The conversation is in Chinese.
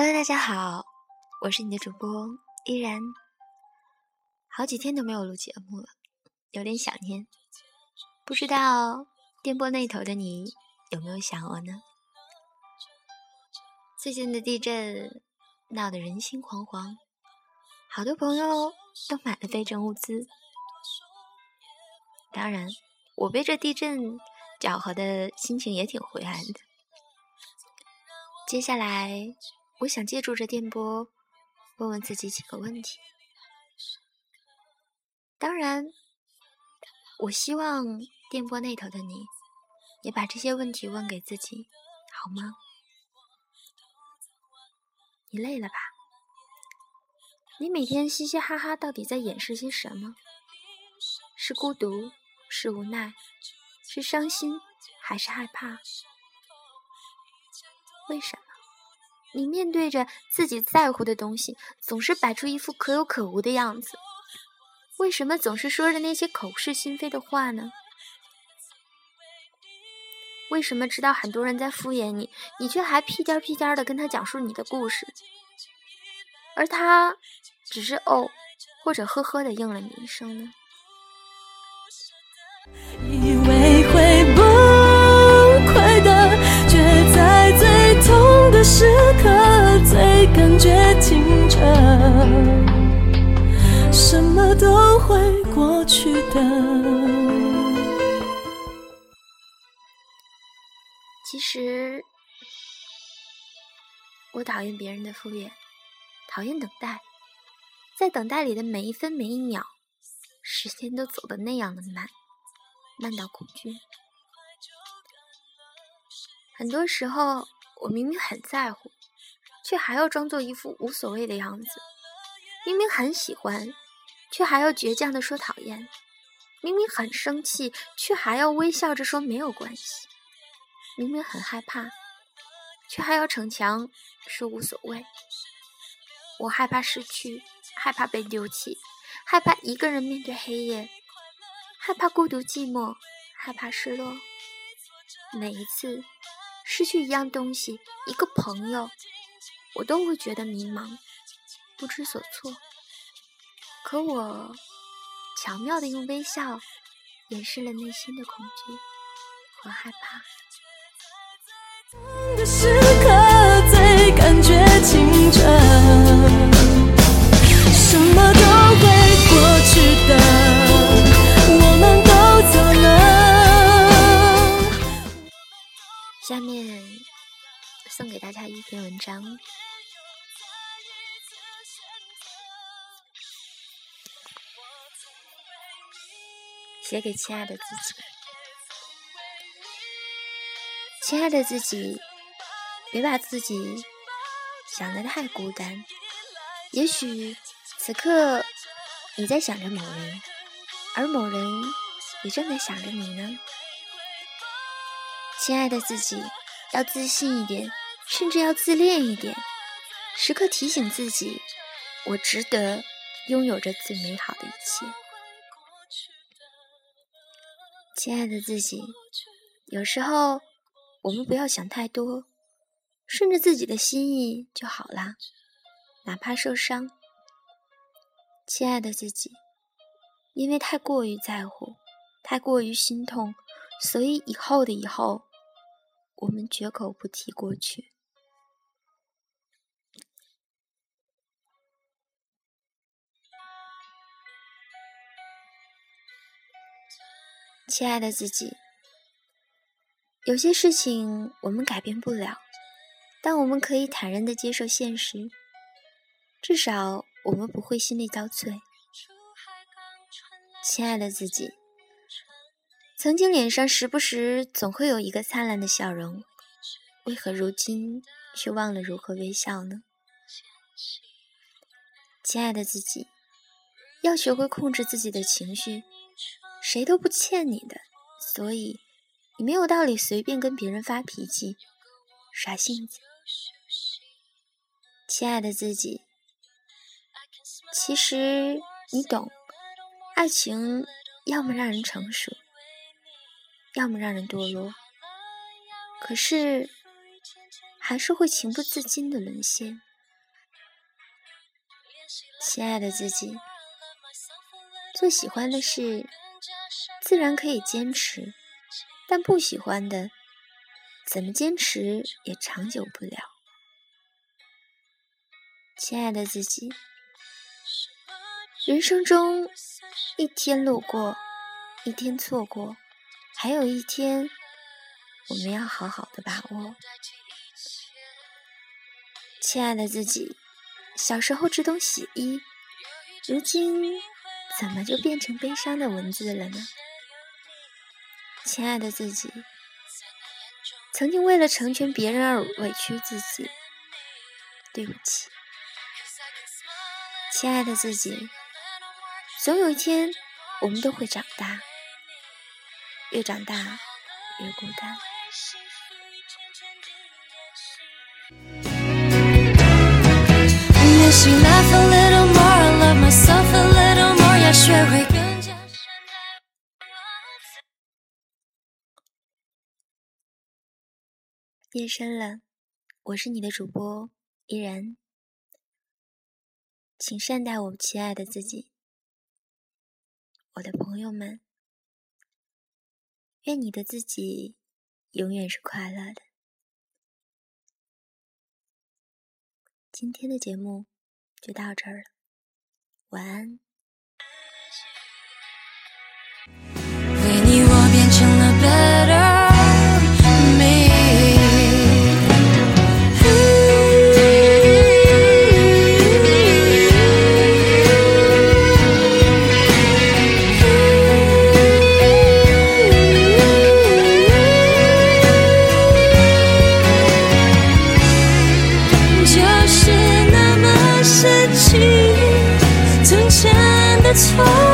Hello，大家好，我是你的主播依然。好几天都没有录节目了，有点想念。不知道电波那头的你有没有想我呢？最近的地震闹得人心惶惶，好多朋友都买了备震物资。当然，我被这地震搅和的心情也挺灰暗的。接下来。我想借助这电波，问问自己几个问题。当然，我希望电波那头的你，也把这些问题问给自己，好吗？你累了吧？你每天嘻嘻哈哈，到底在掩饰些什么？是孤独，是无奈，是伤心，还是害怕？为什么？你面对着自己在乎的东西，总是摆出一副可有可无的样子。为什么总是说着那些口是心非的话呢？为什么知道很多人在敷衍你，你却还屁颠屁颠的跟他讲述你的故事，而他只是哦或者呵呵的应了你一声呢？其实，我讨厌别人的敷衍，讨厌等待，在等待里的每一分每一秒，时间都走得那样的慢，慢到恐惧。很多时候，我明明很在乎。却还要装作一副无所谓的样子，明明很喜欢，却还要倔强的说讨厌；明明很生气，却还要微笑着说没有关系；明明很害怕，却还要逞强说无所谓。我害怕失去，害怕被丢弃，害怕一个人面对黑夜，害怕孤独寂寞，害怕失落。每一次失去一样东西，一个朋友。我都会觉得迷茫，不知所措。可我巧妙的用微笑掩饰了内心的恐惧和害怕。什么都会过去的，我们都走了。下面送给大家一篇文章。写给亲爱的自己，亲爱的自己，别把自己想得太孤单。也许此刻你在想着某人，而某人也正在想着你呢。亲爱的自己，要自信一点，甚至要自恋一点，时刻提醒自己，我值得拥有着最美好的一切。亲爱的自己，有时候我们不要想太多，顺着自己的心意就好啦，哪怕受伤。亲爱的自己，因为太过于在乎，太过于心痛，所以以后的以后，我们绝口不提过去。亲爱的自己，有些事情我们改变不了，但我们可以坦然的接受现实。至少我们不会心力交瘁。亲爱的自己，曾经脸上时不时总会有一个灿烂的笑容，为何如今却忘了如何微笑呢？亲爱的自己，要学会控制自己的情绪。谁都不欠你的，所以你没有道理随便跟别人发脾气、耍性子。亲爱的自己，其实你懂，爱情要么让人成熟，要么让人堕落，可是还是会情不自禁的沦陷。亲爱的自己，做喜欢的事，自然可以坚持，但不喜欢的，怎么坚持也长久不了。亲爱的自己，人生中一天路过，一天错过，还有一天，我们要好好的把握。亲爱的自己。小时候只懂洗衣，如今怎么就变成悲伤的文字了呢？亲爱的自己，曾经为了成全别人而委屈自己，对不起。亲爱的自己，总有一天我们都会长大，越长大越孤单。夜深了，我是你的主播依然，请善待我亲爱的自己，我的朋友们，愿你的自己永远是快乐的。今天的节目就到这儿了，晚安。的错。